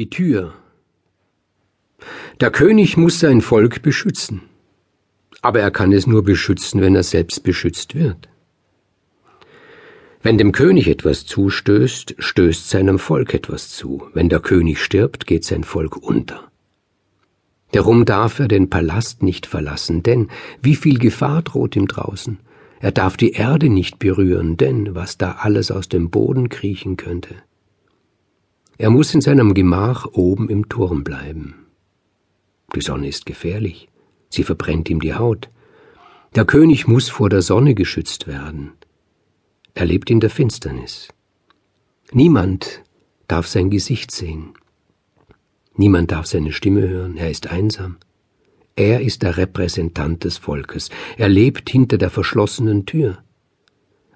Die Tür. Der König muss sein Volk beschützen, aber er kann es nur beschützen, wenn er selbst beschützt wird. Wenn dem König etwas zustößt, stößt seinem Volk etwas zu. Wenn der König stirbt, geht sein Volk unter. Darum darf er den Palast nicht verlassen, denn wie viel Gefahr droht ihm draußen? Er darf die Erde nicht berühren, denn was da alles aus dem Boden kriechen könnte. Er muss in seinem Gemach oben im Turm bleiben. Die Sonne ist gefährlich, sie verbrennt ihm die Haut. Der König muss vor der Sonne geschützt werden. Er lebt in der Finsternis. Niemand darf sein Gesicht sehen. Niemand darf seine Stimme hören, er ist einsam. Er ist der Repräsentant des Volkes, er lebt hinter der verschlossenen Tür.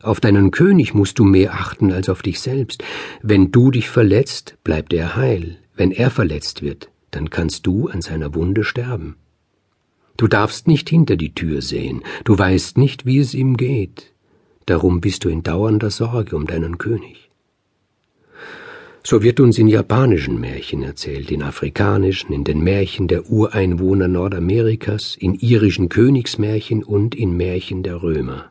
Auf deinen König musst du mehr achten als auf dich selbst. Wenn du dich verletzt, bleibt er heil. Wenn er verletzt wird, dann kannst du an seiner Wunde sterben. Du darfst nicht hinter die Tür sehen, du weißt nicht, wie es ihm geht. Darum bist du in dauernder Sorge um deinen König. So wird uns in japanischen Märchen erzählt, in afrikanischen, in den Märchen der Ureinwohner Nordamerikas, in irischen Königsmärchen und in Märchen der Römer.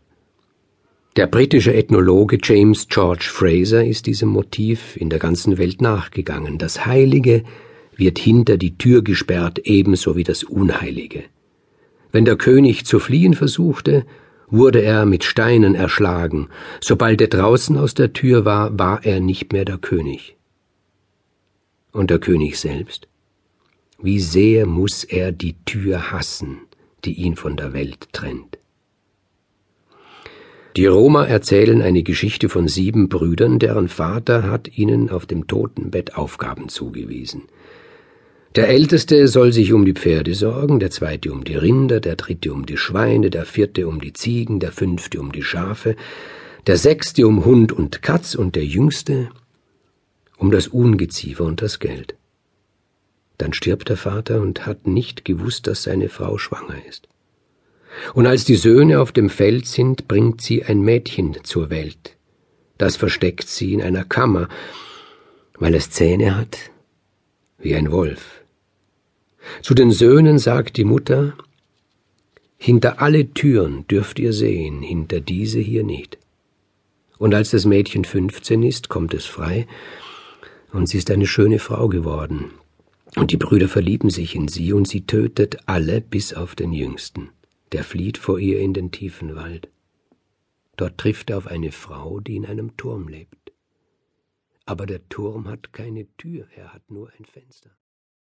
Der britische Ethnologe James George Fraser ist diesem Motiv in der ganzen Welt nachgegangen. Das Heilige wird hinter die Tür gesperrt, ebenso wie das Unheilige. Wenn der König zu fliehen versuchte, wurde er mit Steinen erschlagen. Sobald er draußen aus der Tür war, war er nicht mehr der König. Und der König selbst? Wie sehr muss er die Tür hassen, die ihn von der Welt trennt. Die Roma erzählen eine Geschichte von sieben Brüdern, deren Vater hat ihnen auf dem Totenbett Aufgaben zugewiesen. Der Älteste soll sich um die Pferde sorgen, der zweite um die Rinder, der dritte um die Schweine, der vierte um die Ziegen, der fünfte um die Schafe, der sechste um Hund und Katz und der jüngste um das Ungeziefer und das Geld. Dann stirbt der Vater und hat nicht gewusst, dass seine Frau schwanger ist. Und als die Söhne auf dem Feld sind, bringt sie ein Mädchen zur Welt. Das versteckt sie in einer Kammer, weil es Zähne hat wie ein Wolf. Zu den Söhnen sagt die Mutter, hinter alle Türen dürft ihr sehen, hinter diese hier nicht. Und als das Mädchen fünfzehn ist, kommt es frei, und sie ist eine schöne Frau geworden. Und die Brüder verlieben sich in sie, und sie tötet alle bis auf den Jüngsten der flieht vor ihr in den tiefen Wald. Dort trifft er auf eine Frau, die in einem Turm lebt. Aber der Turm hat keine Tür, er hat nur ein Fenster.